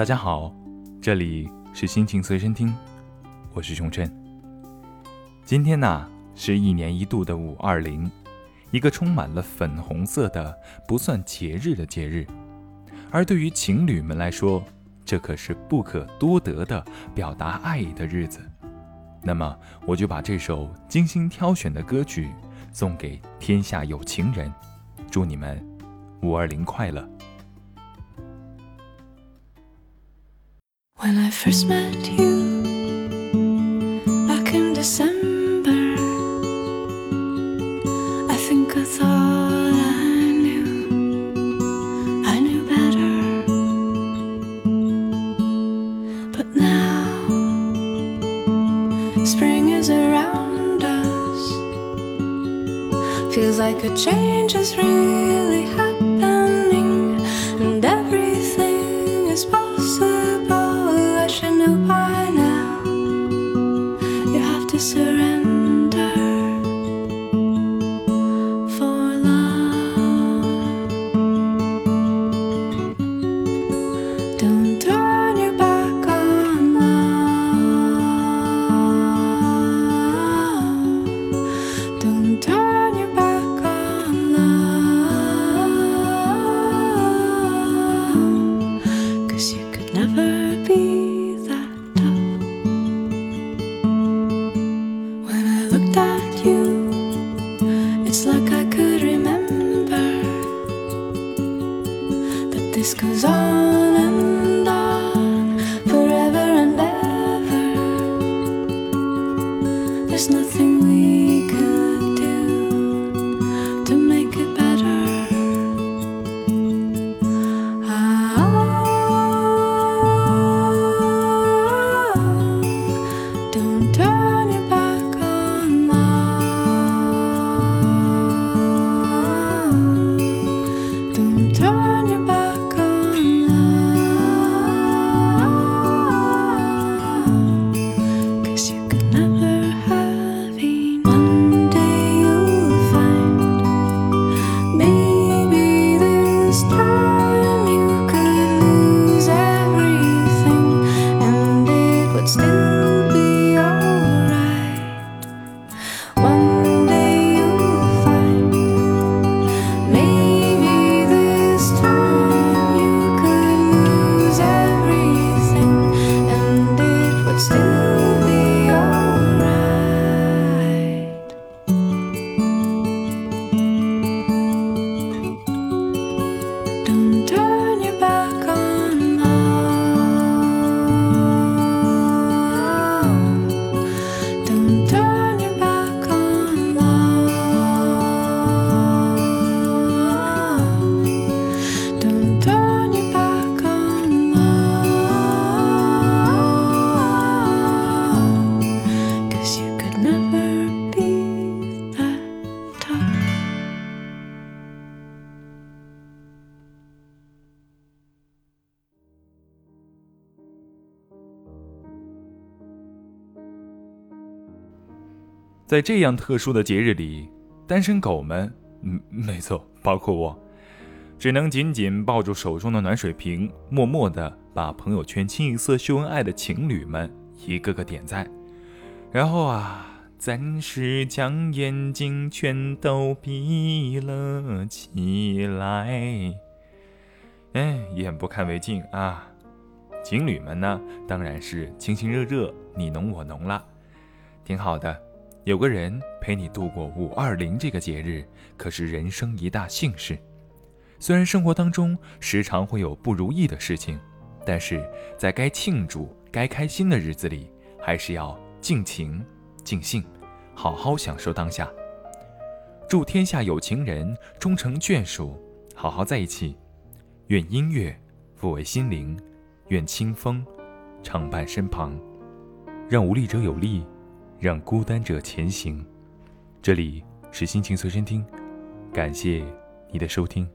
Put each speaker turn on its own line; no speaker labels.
大家好，这里是心情随身听，我是熊琛。今天呢，是一年一度的五二零，一个充满了粉红色的不算节日的节日，而对于情侣们来说，这可是不可多得的表达爱意的日子。那么，我就把这首精心挑选的歌曲送给天下有情人，祝你们五二零快乐。
When I first met you back in December, I think I thought I knew, I knew better. But now, spring is around us. Feels like a change is really happening, surround we could
在这样特殊的节日里，单身狗们，嗯，没错，包括我，只能紧紧抱住手中的暖水瓶，默默地把朋友圈清一色秀恩爱的情侣们一个个点赞，然后啊，暂时将眼睛全都闭了起来，哎，眼不看为净啊。情侣们呢，当然是亲亲热热，你侬我侬了，挺好的。有个人陪你度过五二零这个节日，可是人生一大幸事。虽然生活当中时常会有不如意的事情，但是在该庆祝、该开心的日子里，还是要尽情、尽兴，好好享受当下。祝天下有情人终成眷属，好好在一起。愿音乐抚慰心灵，愿清风常伴身旁，让无力者有力。让孤单者前行。这里是心情随身听，感谢你的收听。